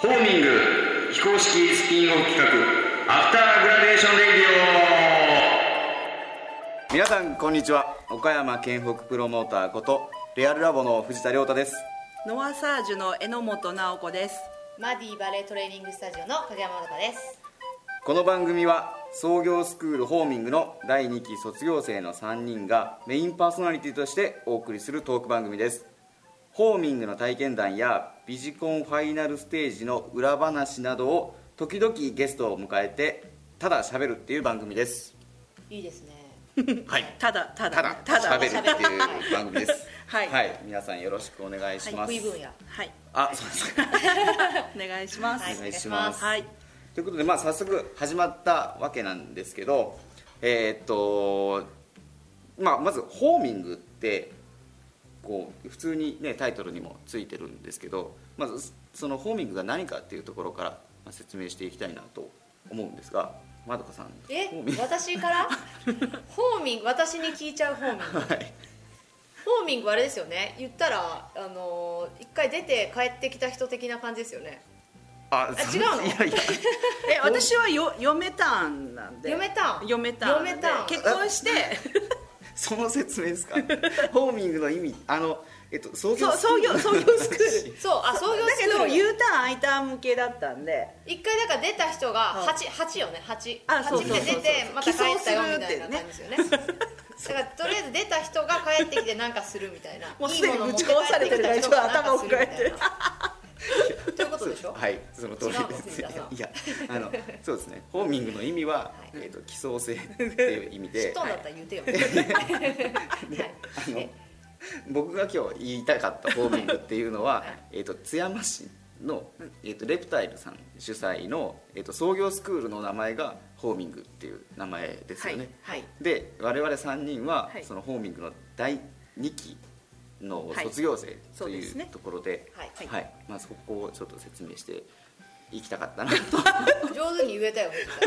ホーミング非公式スピンオフ企画 After Graduation Radio。皆さんこんにちは。岡山県北プロモーターことレアルラボの藤田亮太です。ノアサージュの榎本直子です。マディバレートレーニングスタジオの影山まどかです。この番組は創業スクールホーミングの第2期卒業生の3人がメインパーソナリティとしてお送りするトーク番組です。ホーミングの体験談やビジコンファイナルステージの裏話などを時々ゲストを迎えてただ喋るっていう番組です。いいですね。はい。ただただ。ただただ。喋るっていう番組です。はい。皆さんよろしくお願いします、食い分野はい。あそうですか。お願いします。はい。お願いします。はい。ということで、まあ、早速始まったわけなんですけど、えーっとまあ、まずホーミングってこう普通に、ね、タイトルにもついてるんですけどまずそのホーミングが何かっていうところからまあ説明していきたいなと思うんですがまどかさんえ私から？ホーミング？私に聞いちゃうホーミング？はい。ホーミングあれですよね。言ったらあのー一回出て帰ってきた人的な感じですよね。あ違うの？いやいや。え私はよ嫁タンなんで。嫁タン嫁タン嫁タンで結婚して その説明ですか？ホーミングの意味あの、えっと、創業そう創業創業スクール。そうあ創業だけどスクール。U ターン I ターン向けだったんで。一回だから出た人が八八よね？八八そうそうそうで出てまた帰ったよみたいな感じですよねだからとりあえず出た人が帰ってきてなんかするみたいなもうすでにいいものぶち壊されてるから持って帰ってということでしょ？はい、その通りです。いや、あの、そうですね。ホーミングの意味は、はいえっ、と、奇想性っていう意味で。だったら言うてよ、あの、僕が今日言いたかったホーミングっていうのは、えっと、津山市の、えっと、レプタイルさん主催の、えっと、創業スクールの名前が。ホーミングっていう名前ですよね。はいで、我々三人は、はいそのホーミングの第二期。のはい。卒業生といそうところで、はい。はい、まあ、そこをちょっと説明して。いきたかったな。と 上手に言えたよね。そ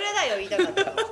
れだよ言いたかったの。は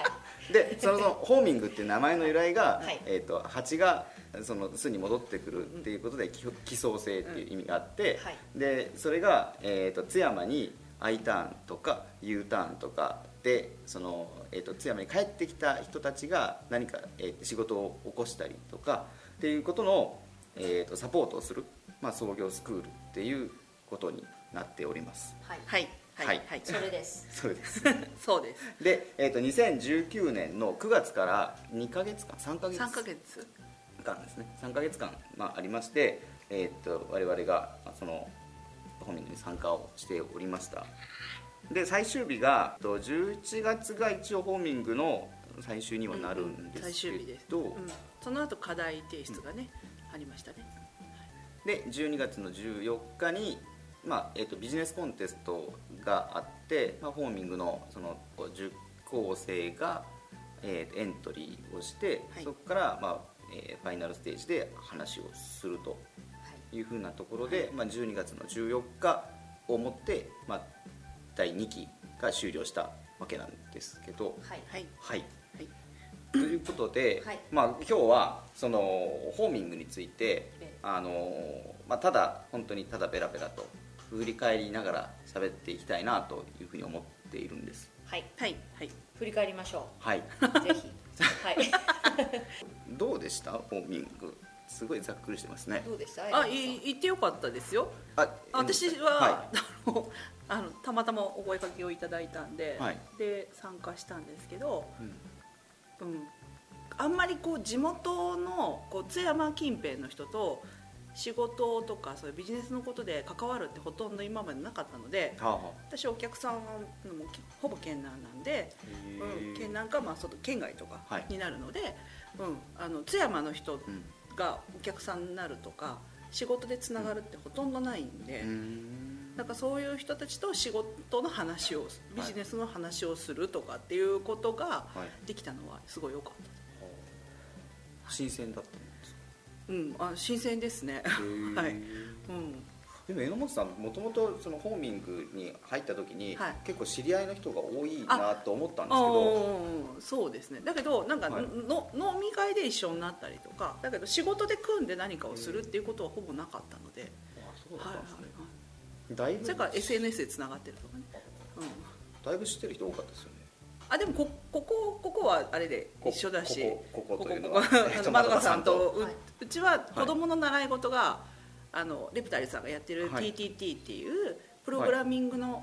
いでそのホーミングっていう名前の由来が、はい。えー、と蜂がその巣に戻ってくるっていうことで奇奇想性っていう意味があって、はい。でそれが、えー、と津山に I ターンとか U ターンとかでその、えー、と津山に帰ってきた人たちが何か、えー、仕事を起こしたりとかっていうことの、えー、とサポートをする、まあ、創業スクールっていうことになっております。はい。はい。はい。はい。はい。それです。そうです。そうです。で、えー、と2019年の9月から2ヶ月間3ヶ月3ヶ月。間ですね。3ヶ月間、まあ、ありまして、えー、と我々がまあそのホーミングに参加をしておりましたで最終日がえっと11月が一応ホーミングの最終にはなるんですけど、最終日です、うん、その後課題提出がね、ありましたね。で12月の14日に、まあえー、とビジネスコンテストがあって、まあ、ホーミングのその受講生が、えーエントリーをして、はい。そこから、まあえーファイナルステージで話をするとい。うふうなところで、まあ、12月の14日をもって、まあ、第2期が終了したわけなんですけど。はい。はい。はい。はい。ということで、はい。まあ、今日はそのホーミングについてええ。あの、まあ、ただ本当にただベラベラと振り返りながら喋っていきたいなというふうに思っているんです。はい。はい。はい。振り返りましょはい。うぜひ。はい。どうでした？ホーミングすごいざっくりしてますね。どうでした？あい言ってよかったですよ。あ私は、は あのあのたまたまお声かけをいただいたんで、はい。で参加したんですけど、い、うん。うん、あんまりこう地元のこう津山近辺の人と仕事とかそういうビジネスのことで関わるってほとんど今までなかったので私お客さんもほぼ県南なんで、へうん、ー県南かまあ外県外とかはい。になるので、うん、あの津山の人うんがお客さんになるとか仕事でつながるってほとんどないんで、なんかそういう人たちと仕事の話をビジネスの話をするとかっていうことがはい。できたのはすごい良かった。新鮮だったんですか？うん、あ新鮮ですね。ー。はい、うん、でも榎本さんもともとそのホーミングに入った時に、はい。結構知り合いの人が多いなと思ったんですけあどーそうですね。だけどなんか、はい。の飲み会で一緒になったりとかだけど仕事で組んで何かをするっていうことはほぼなかったので、あそそうだはいはいったんですね。だいぶそれから SNS でつながってるとかね、うん、だいぶ知ってる人多かったですよね。あでもこここここはあれでこ一緒だしここここというのは えっと。まどかさんとう,、はい。うちは子供の習い事が、あのレプタリさんがやってるはい。PTT っていうプログラミングの,、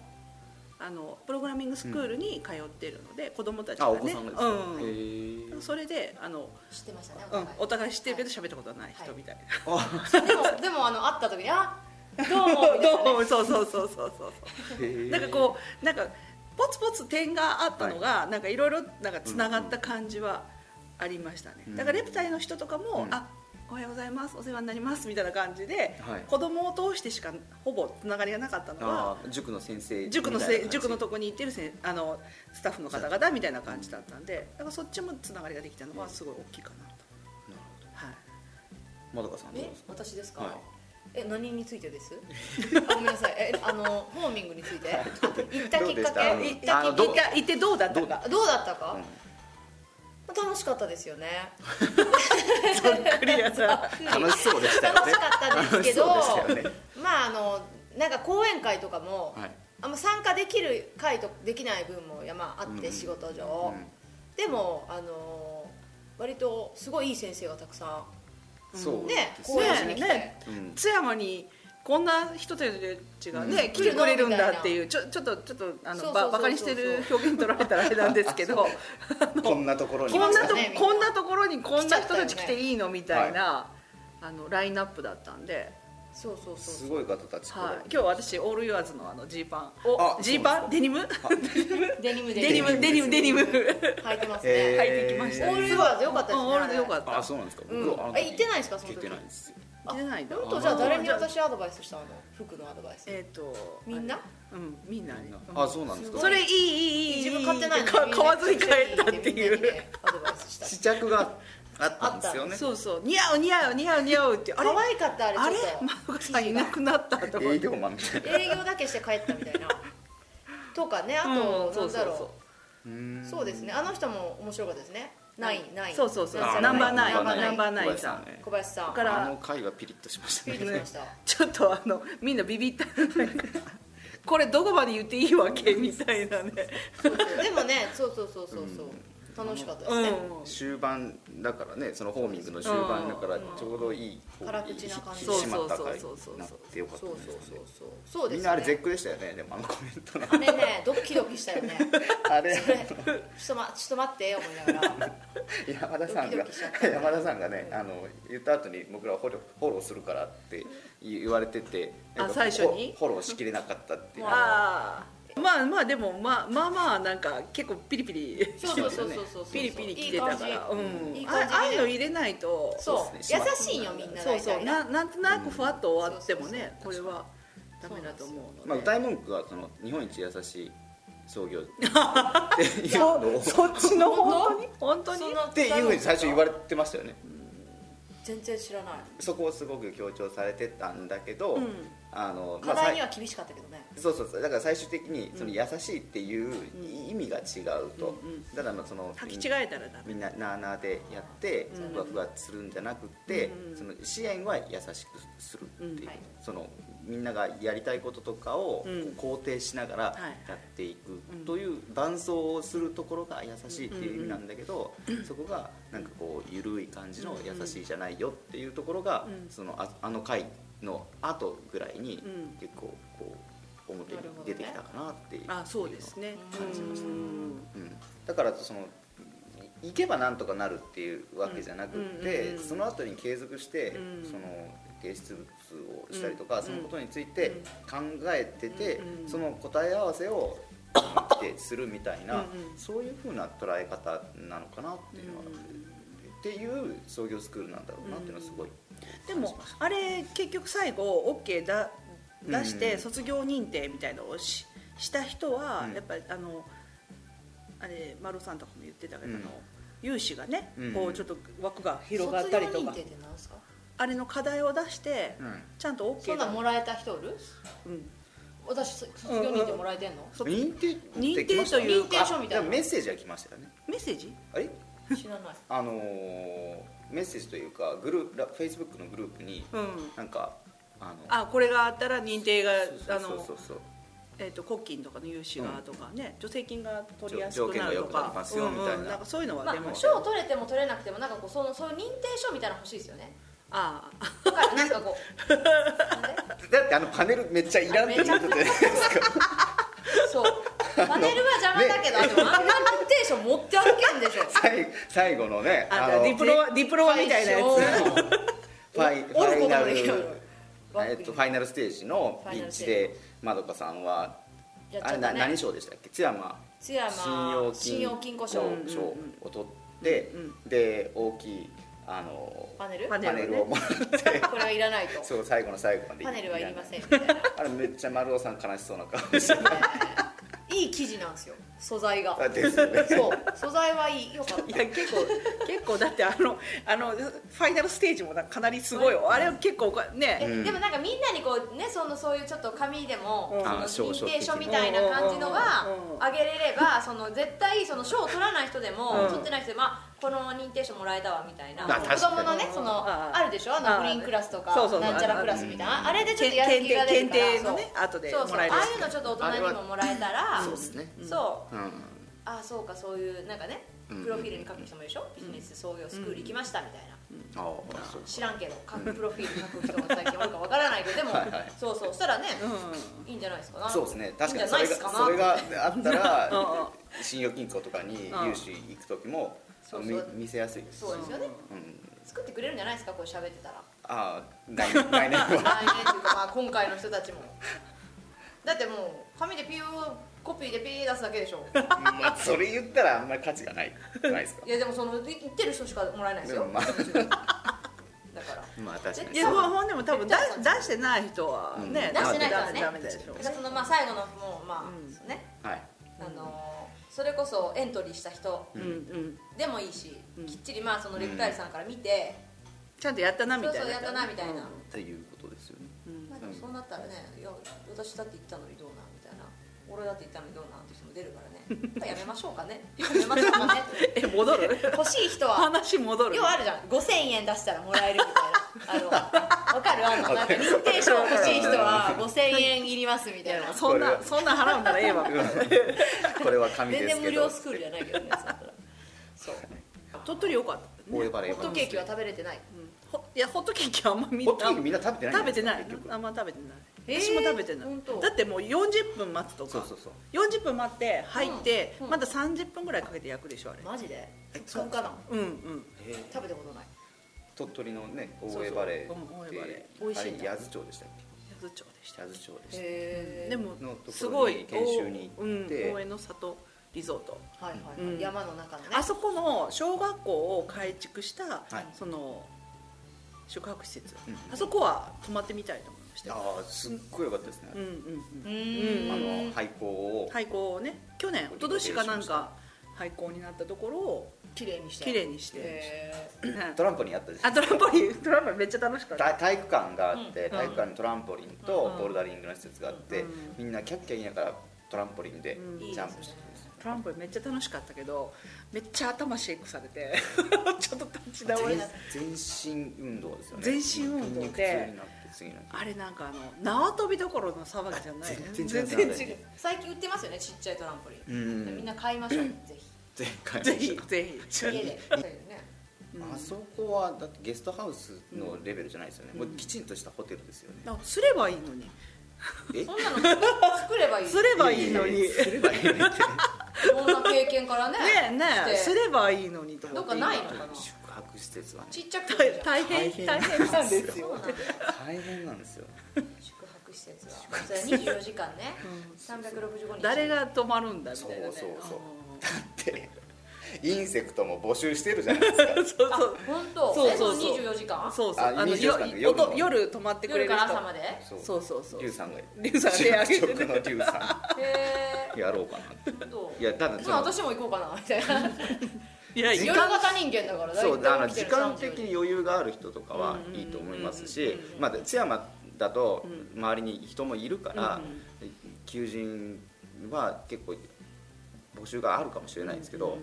あのプログラミングスクールに通ってるので、子供たちがあねお子さんがですか、うん。それであの、知ってましたねうん、お互い。知ってるけどは喋ったことはない人みたいあ。でもでもあの会った時にあ どうもどうもそうそうそうそうそうなんかこうなんかポツポツ点があったのが、なんかいろいろなんかつながった感じはありましたね、うんだからレプタイの人とかも、うん。あおはようございますお世話になりますみたいな感じで、はい。子供を通してしかほぼつながりがなかったのは塾の先生塾のせ塾のとこに行ってるせんあのスタッフの方々みたいな感じだったんでだからそっちもつながりができたのはすごい大きいかなと、なるはい、ほどまどかさんえですか？私ですか、はい。え何についてです？あ ごめんなさい。えあのホーミングについて。行ったきっかけ？うん行った行った行ってどうだったどう？かどうだったか、うん楽しかったですよね。クリアさ楽しそうでしたよね。楽しかったですけどね。まああのなんか講演会とかも、はい。あんま参加できる会とできない分も山あって、うん仕事上、うん。でもあの割とすごいいい先生がたくさそうんね。講演しに来て、ねうん。津山にこんな人たちがね、うん。来てくれるんだっていうちょちょっとちょっとあのバカにしてる表現取られたらあれなんですけどこんなところに。こんなとこんなところにこんな人たち来ていいの？みたいな、あのラインナップだったんで、そうそうそうすごい方たちはい、今日私オール言わずのあのジーパン。あおジーパン？デニム？デニムデニムデニムデニム履いてますね、履いてきましたオールユアーズよかったですねうんオールでよかった。あそうなんですか。うん僕はあ行ってないんですかその時？行ってないんですよ着てないんだ。本当？じゃあ誰に私アドバイスしたの？服のアドバイス。えっ、とみんな？うんみんなにあそうなんですか？それいいいいいい。自分買ってないの買わずに帰ったっていう。ねアドバイスした。試着があったんですよね。そうそう。似合う似合う似合う似合うって。あれ？可愛かったあれちょっあれ？とマさんいなくなった営業マンみたいな。営業だけして帰ったみたいな。とかね。あと、なんだろう。そうですね。あの人も面白かったですねナインナインそうそうそう。あナンバーナイン。ナンバーナイン。ナンバーナイン。さん。小林さん。だから。あの回はピリッとしましたね。ピリッとしました、ちょっとあのみんなビビった。これどこまで言っていいわけ？みたいなね。でもねそうそうそうそう。そう、楽しかったですね、うん。終盤だからねそのホーミングの終盤だからちょうどいい辛口な感じ。引き締まった回そうそうそうそうになってよかったそうそうんですよねそうそうそうですねみんなあれ絶句でしたよねでもあのコメントの。あれねドキドキしたよね。あれ。ちょっと,、ま、ちょっと待って思いながら。山田さんが山田さんがねあの言った後に僕らフォローフォローするからって言われててあ最初に？フォフォローしきれなかったっていう。ああまあまあでもまあまあまあなんか結構ピリピリそうそうそうそうそうピリピリ来てたから。いい感うん。じいい感じあああいうの入れないとそう。優しいよみんなそうそう。ななんとなくふわっと終わってもうん。ねこれはダメだと思うので。まあ、歌い文句はその日本一優しい創業。っていうのを。そっちの本当に？本当に？っていうふうに最初言われてましたよね。全然知らない。そこをすごく強調されてたんだけど、うんあの課題にさは厳しかったけどね。いそうそうそう。だから最終的にその優しいっていう意味が違うと、うんうんだからまあその履き違えたらみんななあなあでやってうん。ふわふわするんじゃなくって、うんその支援は優しくするっていう、うんはい。そのみんながやりたいこととかをうん。肯定しながらはい。やっていくうんという伴走をするところが優しいっていう意味なんだけど、そこがなんかこう緩い感じの優しいじゃないよっていうところが、うん。そのああの回の後ぐらいにうん。結構こう表に出てきたかなっていうあそうですね。感じましたうん。うん、だからそのい行けばなんとかなるっていうわけじゃなくって、うんうんその後に継続して、うん。その提出物をしたりとか、うんそのことについて考えてて、うんその答え合わせを来てするみたいな、そういうふうな捉え方なのかなっていうのは、っていう創業スクールなんだろうなっていうのはすごい、でもあれ結局最後 OK だ出してうん卒業認定みたいのをしした人はうん。やっぱりあのあれ丸尾さんとかも言ってたけど、うん。あの有志がね、うんこうちょっと枠が広がったりとか卒業認定って何ですか？あれの課題を出して、うん。ちゃんと OK そんなんもらえた人おる？うん。私卒業認定もらえてんの、そ認定認定というか。認定書みたいなメッセージは来ましたよね。メッセージ？あれ？知らない。あのーメッセージというかグループフェイスブックのグループにうん。なんかあのあこれがあったら認定があそうのそうそう。えー、と国金とかの融資がとかね、助成金が取りやす条くなるとか。ますよみたいな。うんうん、なんかそういうのはまあ出ましたよ、賞取れても取れなくてもなんかこうそのそういう認定証みたいなの欲しいですよね。ああだからなんかこう。なんで？だってあのパネルめっちゃいらんって言ってたじゃないですか。そうパネルは邪魔だけど、あでもあんな認定証持って歩けんでしょ 最最後のねあのディプロディプロみたいなやつ。ファイファイナルえっと、ファイナルステージのピッチでまどかさんはあれな何賞でしたっけ？津山。津山信用金庫賞。を取って、で大きいあのパネル？パパネルをもらって。これはいらないと。そう最後の最後までパネルはいりませんんみたいな。あれめっちゃ丸尾さん悲しそうな顔して いい生地なんですよ。素材が。たですよね。そう。素材はいい。よかっいや結構結構だってあのあのファイナルステージもかなりすごいよ。あれは結構ね。えでもなんかみんなにこうねそのそういうちょっと紙でもうん。その認定書みたいな感じのがうんうん。あげれればその絶対その賞を取らない人でもうん。取ってない人でもあこの認定証もらえたわみたいな。子供のねそのああ。るでしょ？ああのグリーンクラスとかなんちゃらクラスみたいな。あれでちょっとやる気が出るから。検定のね後でそうそう。もらえるああいうのちょっと大人にももらえたらそうですねそう。うん。あそうかそういうなんかねうん。プロフィールに書く人もいるでしょ？ビジネス創業スクール行きましたみたいな。知らんけど書くプロフィール書く人が最近おるかわからないけどでもそうそう。したらねういいんじゃないですか？なそうですね。確かにそれがゃないですか？なそれがあったら信用金庫とかに融資行く時もそうそう。み見せやすいです。そうですよね。うん。作ってくれるんじゃないですか？これ喋ってたら。ああ来年来年っていうかまあ今回の人たちも。だってもう紙でピューコピーでピー出すだけでしょ。まあそれ言ったらあんまり価値がないないですか？いやでもその言ってる人しかもらえないですよ。でもまあ。だからまあ確かに。いやでも多分出し出してない人はね、うん。出してない人はね。ダメでしょそのまあ最後のもうまあ、うん。ね。はい。あのーそれこそエントリーした人でもいいし、うん。きっちりまあそのレクタイルさんから見て、ちゃんとやったなみたいな。そうそうやったなみたいな、っていうことですよね。でもそうなったらねいや私だって言ったのにどうなんみたいな。俺だって言ったのにどうなんって人も出るからね。まあやめましょうかね。やめましょうかね。え戻る？欲しい人は。話戻る？要はあるじゃん。5000円出したらもらえるみたいなあのわかる？あのなんか認定証欲しい人は5000円いりますみたいな。そんなそんな払うんならええわ。これは紙ですけど全然無料スクールじゃないけどね そう鳥取よかった大江原ホットケーキは食べれてない。うん。ほいやホットケーキはあんまみんホットケーキみんな食べてない。食べてないあんま食べてない、えー私も食べてない。だってもう40分待つとか。そうそうそう。40分待って入って、うん。うん。まだ30分ぐらいかけて焼くでしょあれ。マジで？ふっかかな？うんうん。食べたことない鳥取のね大江バレーっ美味しい八頭町でしたっ八頭町でした。け八頭町でした。へえでものところにすごい研修に行って。うん、大江の里リゾート。はいはいはい、うん。山の中のね。あそこの小学校を改築した、はい。その宿泊施設、うんあそこは泊まってみたいと思いました。よああすっごい良かったですね。うんうんううん。ーんあの廃校を。廃校をね去年一昨年かなんか廃校になったところを綺麗にして。きれいにして。トランポリンやったでしょ？あトランポリン。トランポリンめっちゃ楽しかった。体体育館があって、うん。体育館にトランポリンうん。とボルダリングの施設があって、うん。みんなキャッキャ言いながらトランポリンでうん。ジャンプしてるんですよ。トランポリンめっちゃ楽しかったけどめっちゃ頭シェイクされて ちょっと立ち直れない全全身運動ですよね。全身運動で筋肉痛になって次の日。あれなんかあの縄跳びどころの騒ぎじゃない。全然違う。全然違う。最近売ってますよねちっちゃいトランポリン、うん。みんな買いましょう ぜ前回ぜひぜひひ。家でそうよね。うん。あそこはだってゲストハウスのレベルじゃないですよね、もうきちんとしたホテルですよね、あすればいいのに。え？そんなの作ればいいすればいいのに。すればいいのに。いろんな経験からねねえねすればいいのにと思って。どっかないのかな？宿泊施設はね。ちっちゃくて大変。大変なんですよ。大変なんですよ。宿泊施設は。それは24時間ね。365日。誰が泊まるんだみたいなね。そうそうそう。だって。インセクトも募集してるじゃないですか。そうあそう。本当？そうそうそう。えその24時間？あそうそう。あの24時間でよ夜の。夜夜泊まってくれ夜る人。から朝まで？そうそう。そうそうリュウさんが。リュウさんが手挙げて職のリュウさへん。やろうかな。えどういやただそまあの私も行こうかなみたいな。いや時夜型人間だからそうあの時大体起きてる間的に余裕がある人とかはいいと思いますしまあ津山だと周りに人もいるから求人は結構募集があるかもしれないんですけど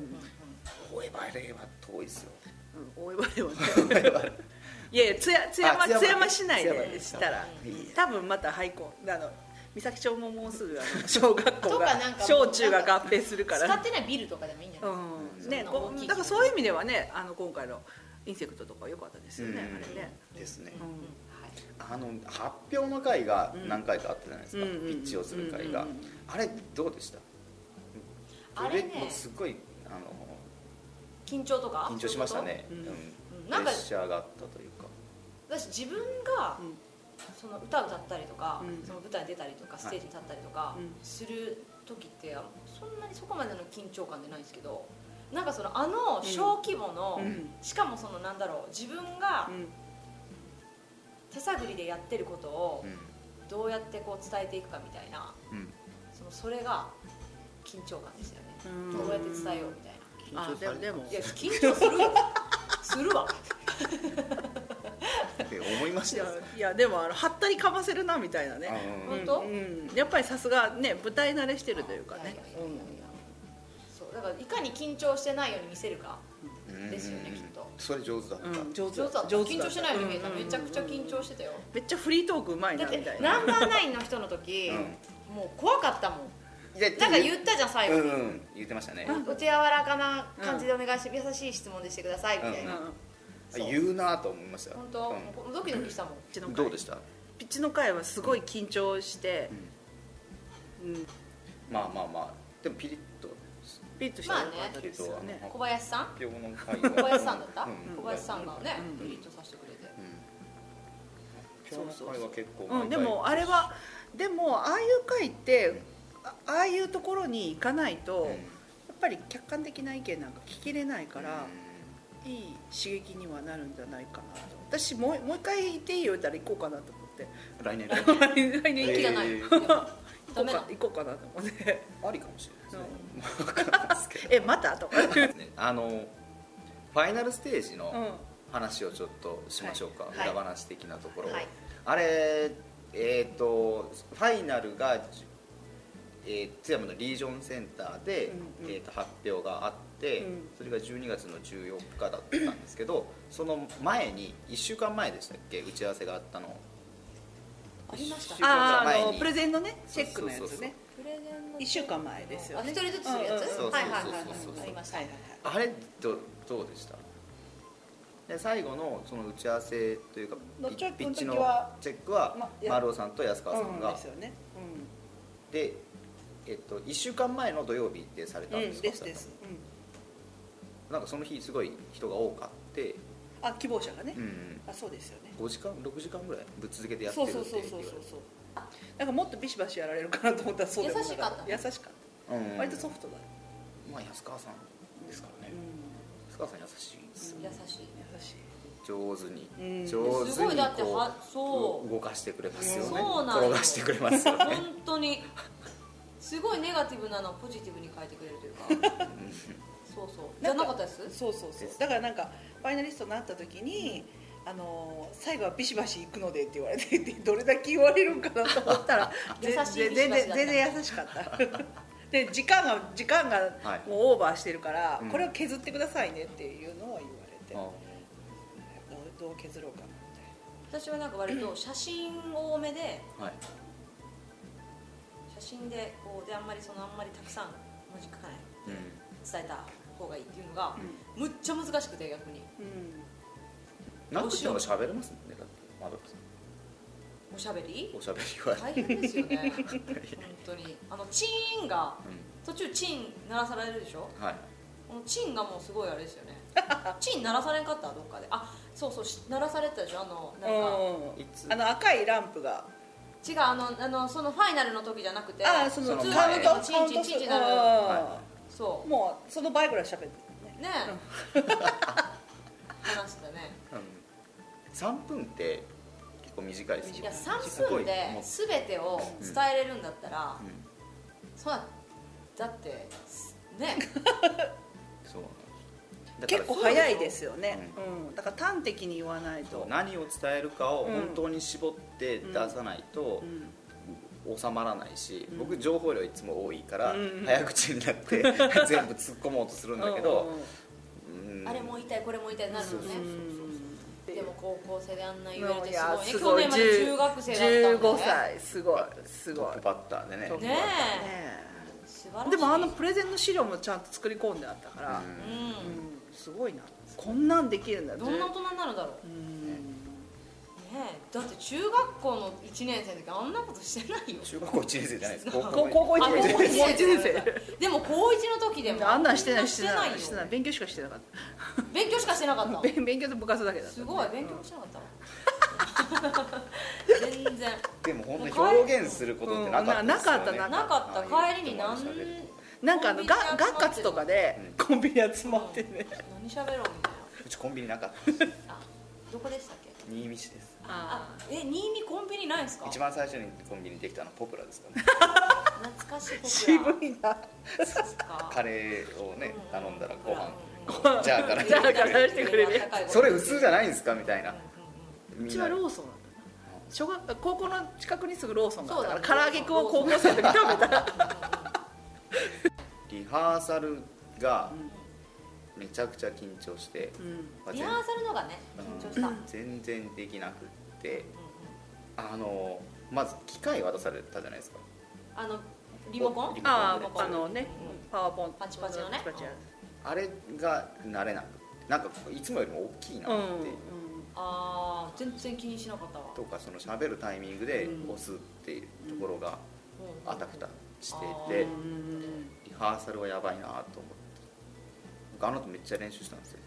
大江バレーは遠いですよ。うん大江原は。ね いやいや津山津山市内でで。したら多分また廃校あの三崎町ももうすぐあの 小学校とが小中が合併するから。使ってないビルとかでもいいんじゃない？うん。ねそんな大きいこうだからそういう意味ではねあの今回のインセクトとか良かったですよね、うん。あれね、ですね。うん。はい。あの発表の会が何回かあったじゃないですか、うんピッチをする会が、うんうんうん。あれどうでした？あれね。もうすごいあの緊張とか？緊張しましたね、そうん。うん。なんかプレッシャーがあったというか。私自分がうん。その歌を歌ったりとか、うん。その舞台に出たりとかステージに立ったりとかうん。する時ってそんなにそこまでの緊張感でないんですけどなんかそのあの小規模の、うん。しかもそのなんだろう自分がうん。手探りでやってることをうどうやってこう伝えていくかみたいなんうん。そのそれが緊張感でしたよね、うんどうやって伝えようみたいな。あでもでもいや緊張するよするわ。って思いましいやたよいやでもあのはったりかませるなみたいなね。あ本当？うんうん。やっぱりさすがね舞台慣れしてるというかね。そうだからいかに緊張してないように見せるかうんですよねきっと。それ上手だった、うんうん上手上手だった。上手緊張してないように見えたうん。うんうんめちゃくちゃ緊張してたよ。めっちゃフリートークうまいだってなみたいな。ナンバーナインの人の時もう怖かったもんなんか言ったじゃん最後。にうんうん。言ってましたね、お手柔らかな感じでお願いして優しい質問でしてくださいみたいな。うんそう。言うなと思いました。本当？もうドキドキしたもんどうでした？ピッチの回はすごい緊張して、うん、まあまあまあ。でもピリッと。ピッとしたらよかったですよね,、小林さん？小林さんだった？うん。小林さんがねうん。ピリッとさせてくれて。うん。発表の会は結構うん、でもあれはでもああいう回ってあああいうところに行かないと、うん。やっぱり客観的な意見なんか聞きれないから、いい刺激にはなるんじゃないかなと。私もうもう一回行っていいよ。言ったら行こうかなと思って。来年。来年。行き息がないえー 行こダメなうか行こうかなと思って。ありかもしれないですね。分かんえまたとかね。あのファイナルステージのうん。話をちょっとしましょうか、はい。裏話的なところを、はい。あれえっ、とファイナルが、じえー津山のリージョンセンターで、うんうん。えー、と発表があって、うん。それが12月の14日だったんですけどその前に1週間前でしたっけ打ち合わせがあったの。ありましたあーあのプレゼンのねチェックのやそうそうそうつねプレゼンの1週間前ですよね。あ一人ずつするやつ？うんうんうんはいはいはいはい。そうそうそうそうありました。はいはいはいあれどどうでした？で最後のその打ち合わせというかピッチのはチェックは丸尾さんと安川さんが、うんですよね。で、えっと、1週間前の土曜日でされたうんん、うん、ですか、です。です、うんなんかその日すごい人が多かって、あ希望者がね、うんうん、あそうですよね。5時間？6時間ぐらい？ぶっ続けてやってそうるってそうそうそうそうそうなんかもっとビシバシやられるかなと思ったらそうでもな優しかった優しかっうんた割とソフトだ、まあ安川さんですからね、うん。安川さん優しいです。よ優しい。優しい。上手に、うん。上手すごいにこだってはそうう。動かしてくれますよね。そうなの転がしてくれますよね。本当にすごいネガティブなのをポジティブに変えてくれるというか。そうそう。じゃなかったです？そうそうそう。だからなんかファイナリストになった時に、あのー最後はビシバシ行くのでって言われて どれだけ言われるんかなと思ったら 優しい全然全然優しかった。で時間が時間がはい。もうオーバーしてるから、うん。これを削ってくださいねっていうのは言われて、うどう削ろうかなって私はなんか割と写真多めではい写真でこうであんまりそのあんまりたくさん文字書かないうん伝えた方がいいっていうのが、むっちゃ難しくて逆に。うん。なくても喋れますもんねだってまだおしゃべり？おしゃべりは、大変ですよね。本当に。あのチーンがう途中チン鳴らされるでしょ？ん、はい。このチンがもうすごいあれですよね。チン鳴らされんかった？どっかで。あそうそうし鳴らされてたでしょ？あのなんか。あの赤いランプが違うあのあのそのファイナルの時じゃなくてあそのカウント前チンチンチンチンなるあそーもうその倍ぐらい喋ってるね。うね話してたね。うん、3分って結構短いですよ。いやす3ごい。分で全てを伝えれるんだったら、うん。そうだ。だってね。そう結構だから早いですよね、うんだから端的に言わないと。何を伝えるかを本当に絞って出さないとうん。収まらないし、うん。僕情報量いつも多いから、うん。早口になって 全部突っ込もうとするんだけど、うん。あれも言いたいこれも言いたいになるのね。うんでもこ高校生であんな言われていやすごいね。去年まで中学生だったんだね。15歳すごい。すごいトップバッターでね。ねね素晴らしい。でもあのプレゼンの資料もちゃんと作り込んであったから、ううんすごいな。こんなんできるんだんどんな大人になるだろう。うん。ねえ。だって中学校の1年生の時あんなことしてないよ。中学校1年生じゃないです。高 高校高校1あ年生。高校高校一1年生。でも高1の時でも生あんなんしてないししててないいしてない。勉強しかしてなかっ勉強しかしてなかった。た 勉勉強と部活だけだった。すごい勉強もしなかったわ。全然。でも本当に表現することってなかったですよね。うん。ななかったななかった。帰りに何なんかあのが学活とかでコンビニ集まってね。何喋ろうみたいな。うちコンビニなかったあどこでしたっけ？新見市です。あえ新見コンビニないんですか？一番最初にコンビニできたのポプラですかね。懐かしいポプラ。渋いな。カレーをね頼んだらご飯。うん。じゃあからじゃあからしてくれる。それ普通じゃないんですかみたいな。うみん。なちはローソンだな。小学高校の近くにすぐローソンがあったそうだから唐揚げくんを高校生の時食べた。リ ハーサルがめちゃくちゃ緊張して、うん。まあリハーサルのがね緊張した、全然できなくってあのまず機械渡されたじゃないですか。あのリモコン？リモコンあリモああのねパワーポン。パチパチのね。あれが慣れなくなんかいつもよりも大きいなって、うんうんああ全然気にしなかったわ。とかその喋るタイミングでうん。押すっていうところがうん。あたふたしてあて、うんリハーサルはやばいなと思って。僕あの後めっちゃ練習したんですよ。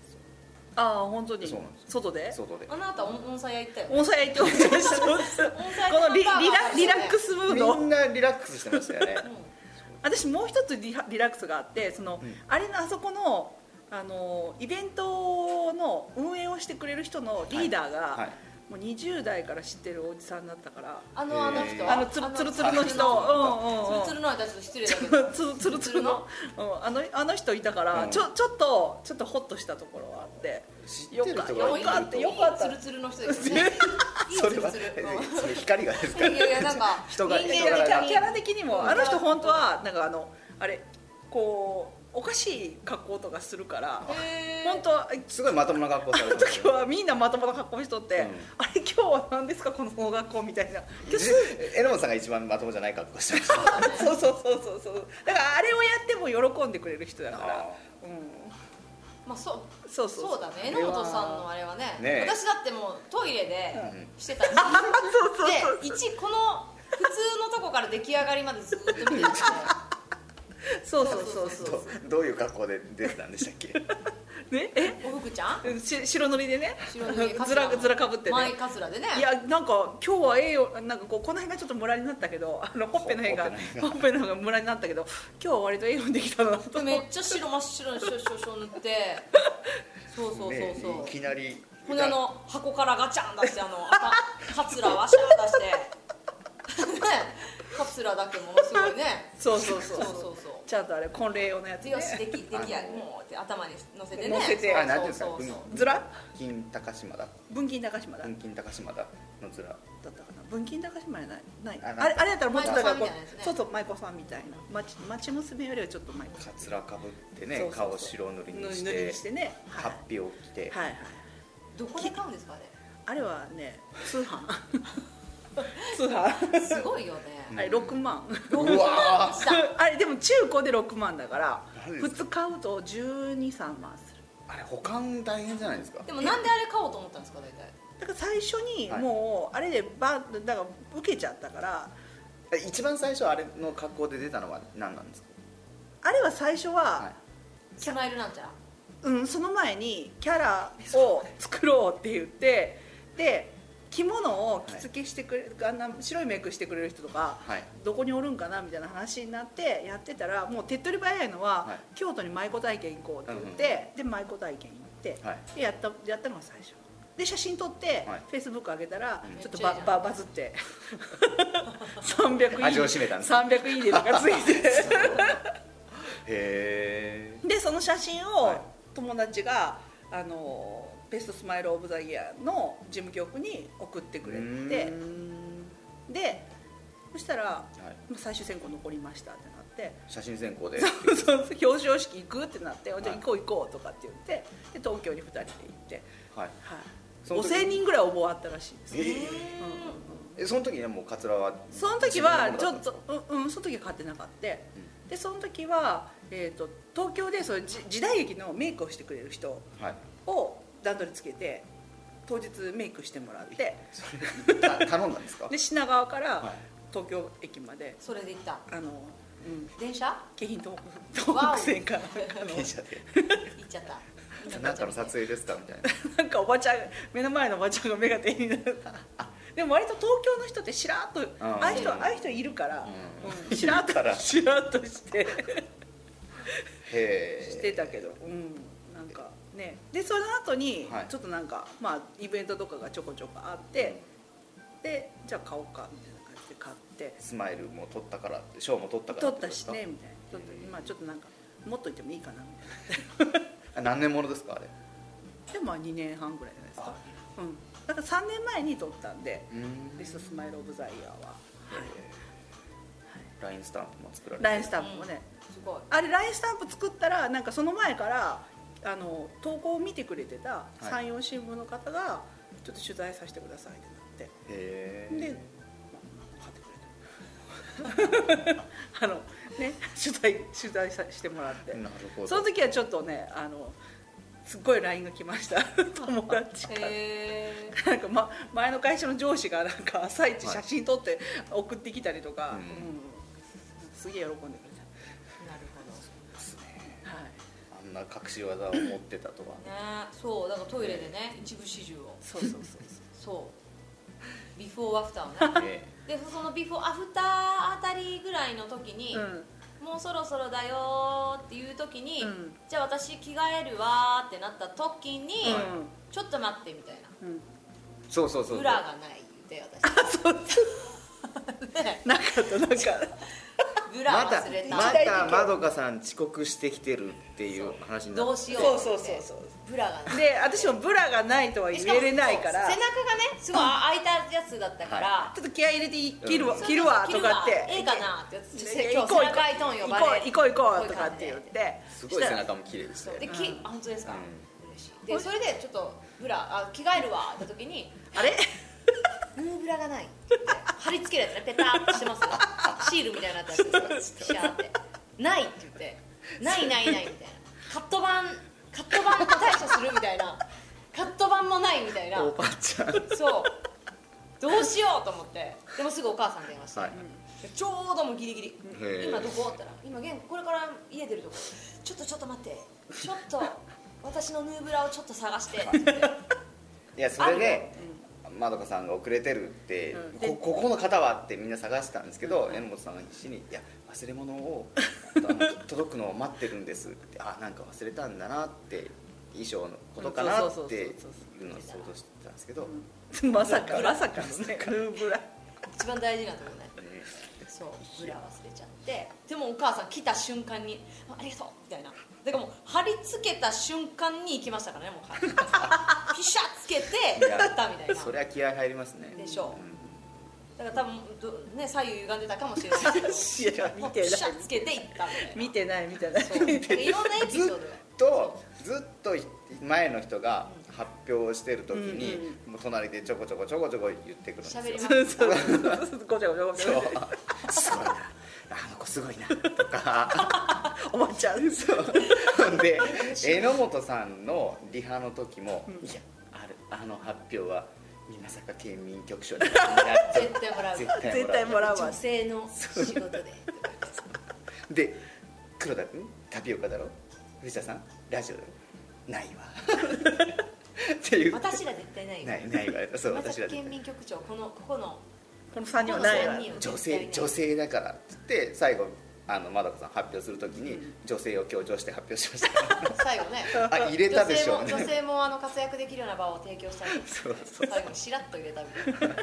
ああ本当に？そうなんです外で？外で。あなた温温泉屋行ったよ温泉屋行ってましたこのリリラリラックススムード。みんなリラックスしてましたよね。私もう一つリラックスがあってその、うん。あれのあそこのあのイベントの運営をしてくれる人のリーダーが、はいもう20代から知ってるおじさんだったから。あのあの人あのつるつるつるの人。つるうんうんうん。つるの間ちょっと失礼だけど。つるつるつるの？うん。あのあの人いたから、うん。ちょちょっとちょっとホッとしたところはあって。知ってよかよる人がいるかったよかった。つるつるの人ですよね。それはつるつる。うん。それ光がですかいやいやなんか人がキャラ的にも、うんあの人本当はなんかあのあれこうおかしい格好とかするから本当はすごいまともな格好されあの時はみんなまともな格好しとって、うん。あれ今日は何ですかこの小学校みたいな。榎本さんが一番まともじゃない格好してました。そうそうそうそうそう。だからあれをやっても喜んでくれる人だから。あうん。まあそうそうそうそう。だね。榎本さんのあれはねね私だってもうトイレでうん。してたんですよそうそうそう。で一この普通のとこから出来上がりまでずっと見てるんで そうそうそうそう。どどういう格好で出てたんでしたっけ？ね？え？お福ちゃん？し白塗りでね。白塗り ずらずらかぶってね前かつらでね。いやなんか今日はええよ。なんかこうこの辺がちょっとムラになったけどあのほっぺの辺が。ほっぺの辺ほっぺの辺がムラになったけど今日は割とええようにできたなと。めっちゃ白真っ白にシュッシュッシュ塗って。そうそうそうねそう。いきなり。ほんであの箱からガチャン出してあのあたカツラワシャー出してねカツラだけものすごいね。そうそうそう。そうそうそう。ちゃんとあれ婚礼用のやつね。よしできできやもう頭に乗せてね。乗せて。あなんていうんですかずら金高島だ。文金高島だ。文金高島だの面だったかな。文金高島じゃない？ない。あれあれやったらもうちょっとそうそう舞妓さんみたいな。町町娘よりはちょっと舞妓さん。かつらかぶってねそうそうそう。顔白塗りにし塗りてにしてね。ハッピーを着て、はいはい。どこで買うんですかねあれはね通販 通販すごいよね。あれ6万。うわあれでも中古で6万だから普通買うと123万する。あれ保管大変じゃないですか？でもなんであれ買おうと思ったんですか大体？だから最初にはい。もうあれでバンだから受けちゃったからえ一番最初あれの格好で出たのは何なんですか？あれは最初は、はい。スマイルなんちゃら？うん、その前にキャラを作ろうって言ってで着物を着付けしてくれる、あんな白いメイクしてくれる人とか、はい。どこにおるんかなみたいな話になってやってたらもう手っ取り早いのは、はい。京都に舞妓体験行こうって言って、で舞妓体験行って、はい。でやったやったのが最初。で写真撮って、はい。フェイスブック上げたら、うん。ちょっとバババズって。300いい。ね味を占めたんです300いいねとかついて。へでその写真をはい。友達が、あのベストスマイル・オブ・ザ・イヤーの事務局に送ってくれてでそしたらえ、はい、最終選考残りましたってなって。写真選考で。表彰式行くってなって、はい。じゃあ行こう行こうとかって言ってで東京に2人で行って、はい。はい、その時5000人ぐらい応募あったらしいです、えその時にはもうカツラはその時はちょっとうん、うん、その時は買ってなかった。でその時は、えー、と東京でそじ時代劇のメイクをしてくれる人はい。を段取りつけて当日メイクしてもらって。それた頼んだんですか？で品川からはい。東京駅まで。それで行った？あの、うん、電車？京浜東北東北線から。電車で。行っちゃった。なんかの撮影ですか？みたいな。なんかおばちゃん目の前のおばちゃんが目が点になるでも割と東京の人ってしらっとああいう人ああいう人いるから、うん。うん。しらっとしらっとして。へえしてたけど、うん、なんかね。でその後にはい。ちょっとなんか、まあイベントとかがちょこちょこあって、でじゃあ買おうかみたいな感じで買って。スマイルも撮ったからって賞も取ったから取ったしねみたいな。ちょっと今ちょっとなんか持っといてもいいかなみたいあ何年ものですかあれ？なでまあ2年半ぐらいじゃないですか。うん。だから3年前に取ったんでうん。 Best Smile of the Year は。ラインスタンプも作られて。ラインスタンプもね、すごい。あれラインスタンプ作ったらなんかその前からあの投稿を見てくれてたはい。山陽新聞の方がちょっと取材させてくださいってへなって。で、え。まあ、買ってくれた。あのね取材取材さしてもらって。なるほど。その時はちょっとねあのすっごい LINE が来ました。友達かえ。なんか、ま、前の会社の上司がなんか朝一写真撮って送ってきたりとか、うん。うん。すげえ喜んでくれなるですねた、はい、あんな隠し技を持ってたとはねそうだからトイレでね一部始終を。そうそうそうそう。ビフォーアフターをね。えでそのビフォーアフターあたりぐらいの時に、そう、うん。もうそろそろだよーっていう時に、うん。じゃあ私着替えるわーってなった時に、うちょっと待ってみたいな。うん、そうそうそうそう。裏がない言うて私 ね。なかったなんか裏また忘れた、またまどかさん遅刻してきてるっていう話になってどうしよう。そうそうそうそう。ブラがないで私もブラがないとは言えれないから。背中がねすごい開いたやつだったから、ちょっと気合い入れてい切るわるわ。とかって。ええかなってで今日背行こう。中開いとんよ行こう行こう行こうとかって言って。すごい背中も綺麗でしたよでき、あ本当ですか、う嬉しいでそれでちょっとブラあ着替えるわって時にあれ？ヌーブラがない。貼り付けるやつねペターってしてますよ。シールみたいなやつですシャーって。ないって言って。ないないないみたいな。カット版。カット版と対処するみたいな。カット版もないみたいな。おばちゃんそう。どうしようと思って。でもすぐお母さんに電話して、はい。でちょうどもうギリギリ。今どこ？って言ったら今現これから家出るとこ。ちょっとちょっと待って。ちょっと私のヌーブラをちょっと探して。って言っていやそれでまどかさんが遅れてるって、うん。でこここの方はってみんな探してたんですけど、榎本さんが必死に「いや忘れ物を届くのを待ってるんです」って「あなんか忘れたんだな」って衣装のことかなっていうのを想像してたんですけど、まさか。まさかのね。ヌーブラ。一番大事なとこねそうブラ忘れちゃってでもお母さん来た瞬間に「あありがとう」みたいな。だからもう貼り付けた瞬間に行きましたからねもうピシャッつけていややったみたいな。それは気合入りますね。でしょう。んだから多分どね左右歪んでたかもしれない。けど見てない。ャッつけていった見てない見てない。そう。い。ろんなエピソードが。とずっと前の人が発表してる時に、うんもう隣でちょこちょこちょこちょこ言ってくるんですよ。喋ります。そうそうそう。ごちゃごちゃごちそう。ゃごちゃすごいなあの子すごいなとか。おばちゃんそう。で榎本さんのリハの時も、いやあるあの発表はまさか県民局長になって絶対もらう。絶絶対もらう。わ女性の仕事でで黒田君タピオカだろ？藤田さんラジオだろ？ないわっていう。私ら絶対ないないない言われたそう私ら県民局長このここのこの3人はない。女性女性だからってって最後あのまだこさん発表するときに女性を強調して発表しました。最後ね。あ入れたでしょう、ね、女性もあの活躍できるような場を提供したりそうそう最後にしらっと入れたみたいな。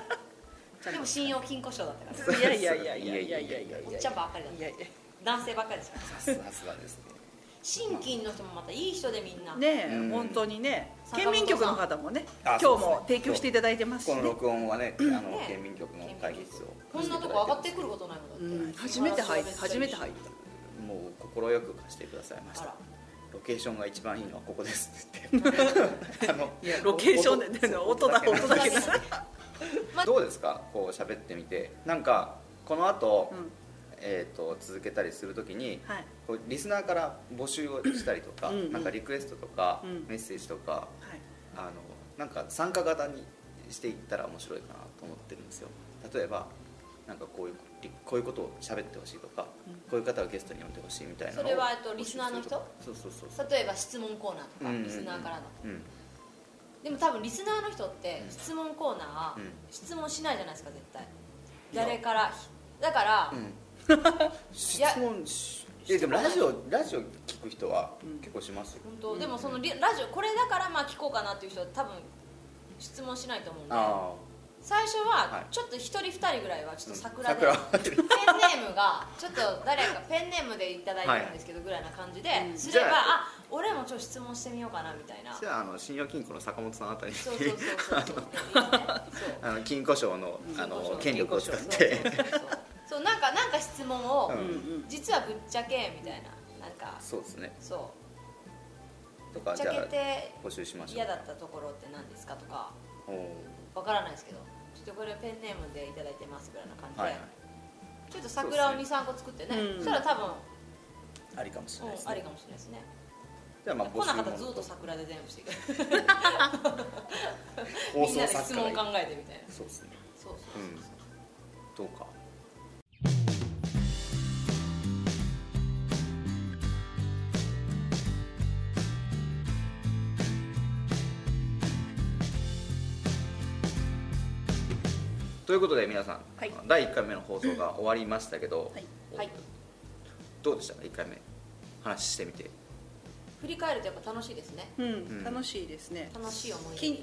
でも信用金庫賞だったから。いやいやいやいやいやいやいや。おっちゃんばっかりだった。男性ばっかりでした。さすがですね。新金の人もまたいい人でみんな。ねえ、うん。本当にね。県民局の方もねあ今日も提供していただいてますしね。この録音はねあのね県民局の会議室をこんなとこ上がってくることないもんだって、うん初めて入った初めて入った。もう快く貸してくださいました。ロケーションが一番いいのはここですって言って。あのいやロケーションで音だ音だけまどうですか？こう喋ってみて。なんかこの後、うんえー、と続けたりするときに、はい。こうリスナーから募集をしたりとかうんうん。なんかリクエストとか、うん。メッセージとかはい。あのなんか参加型にしていったら面白いかなと思ってるんですよ。例えばなんかこういうこういうことを喋ってほしいとか、こういう方をゲストに呼んでほしいみたいなそれはえっとリスナーの人？そうそうそう例えば質問コーナーとかうんうんうん。リスナーからのうんでも多分リスナーの人って質問コーナー、うん。質問しないじゃないですか絶対。誰からだから、うん質問しえでもラジオラジオ聞く人は結構しますよ、本当でもそのリラジオこれだからまあ聞こうかなっていう人は多分質問しないと思うんで。あ最初ははい。ちょっと一人二人ぐらいはちょっとあ桜。で、桜ペンネームがちょっと誰かペンネームでいただいてるんですけどぐらいな感じで、うんすればああ俺もちょっと質問してみようかなみたいな。じゃああの信用金庫の坂本さんあたり。にそうそうそうそう。あの金庫賞のあの権力を使ってそうそうそうそうなんかなんか質問を、実はぶっちゃけみたいななんかそうですね。そう。とかちゃけあて募集しましょう。嫌だったところって何ですかとかわからないですけどちょっとこれペンネームでいただいてますぐらいな感じで、はいはい。ちょっと桜を23個作ってね。うんそしたら多分、ありかもしれないですね。うんありかもしれないですね。じゃあまあ来なかったらずっと桜で全部していく。放みんなで質問考えてみたいな。そうですね。そうそうそう。うん。どうかということで皆さん、はい。第1回目の放送が終わりましたけど、はい。はい。どうでした？か1回目話してみて。振り返るとやっぱ楽しいですね。うん。楽しいですね。楽しい思い出。うん。よ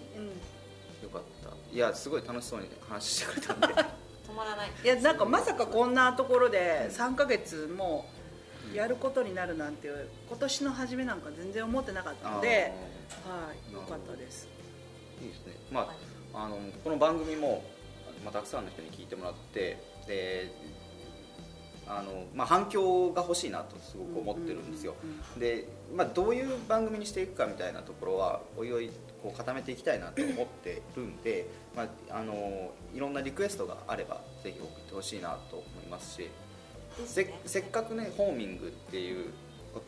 かった。いやすごい楽しそうに話してくれたんで。止まらない。いやなんかまさかこんなところで3ヶ月もやることになるなんて今年の初めなんか全然思ってなかったのではいよかったです。いいですね。まああのこの番組も、まあ、たくさんの人に聞いてもらってであの、まあ、反響が欲しいなとすごく思ってるんですよ、で、まあ、どういう番組にしていくかみたいなところはおいおいこう固めていきたいなと思ってるんで、まあ、あのいろんなリクエストがあればぜひ送ってほしいなと思いますしねせっかくねホーミングっていう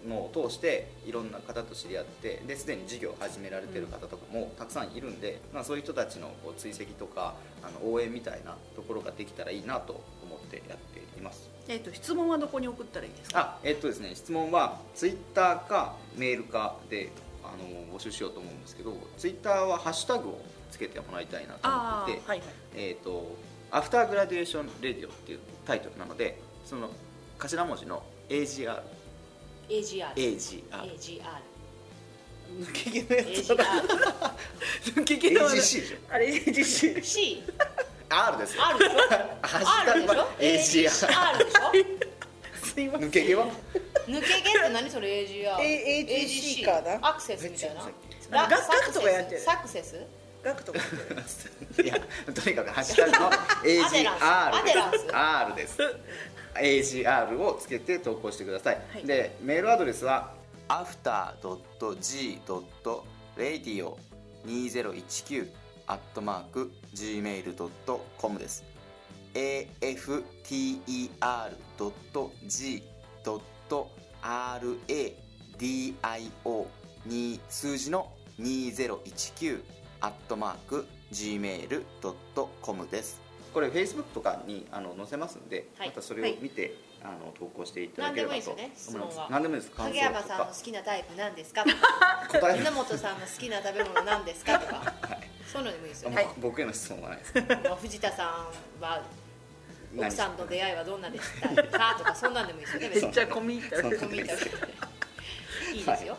のを通していろんな方と知り合ってですでに事業を始められてる方とかもたくさんいるんで、まあ、そういう人たちのこう追跡とかあの応援みたいなところができたらいいなと思ってやっています。えっと質問はどこに送ったらいいですか？あえっとですね質問はツイッターかメールかであの募集しようと思うんですけどツイッターはハッシュタグをつけてもらいたいなと思っていてはいはい。えー、とアフターグラデーション・レディオっていうタイトルなのでその頭文字の AGR AGR AGR AGR 抜け毛のやつ AGR 抜け毛の AGC でしょあれ AGC C R ですよ R でしょ。R グでしょ。AGR でしょすいません。抜け毛は？抜け毛って何それ？AGR A- AGC かな？アクセスみたいな？あガガクとかやってる。サクセス？ガクとか いやとにかくハッシュタグのアデランス。アデランス。AGR です。AGR をつけて投稿してください、はい。でメールアドレスは after.g.radio2019 アットマーク gmail.com です after.g.radio に数字の2019アットマーク gmail.com です。これ Facebook とかにあの載せますんで、はい。またそれを見て、あの投稿していただければと思います何でもいいですよね質問は。何でもいいです。感影想とか。山さんの好きなタイプ何ですか？答え稲本さんの好きな食べ物何ですか？とか。そういうのでもいいですよね、僕への質問はないです。まあ藤田さんは奥さんと出会いはどんなでした？かとかそんなんでもいいですよね。めっちゃ込み入ったそんなコミュニティい。いですよ、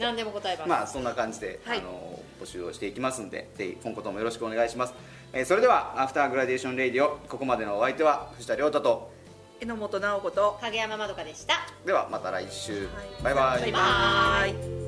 何でも答えます、まあそんな感じで、はい。あの募集をしていきますんでぜひ今後ともよろしくお願いします、えーそれでは After Graduation Radio ここまでのお相手は藤田亮太と榎本直子と影山まどかでした。ではまた来週、はい。バイバイ。バイババイ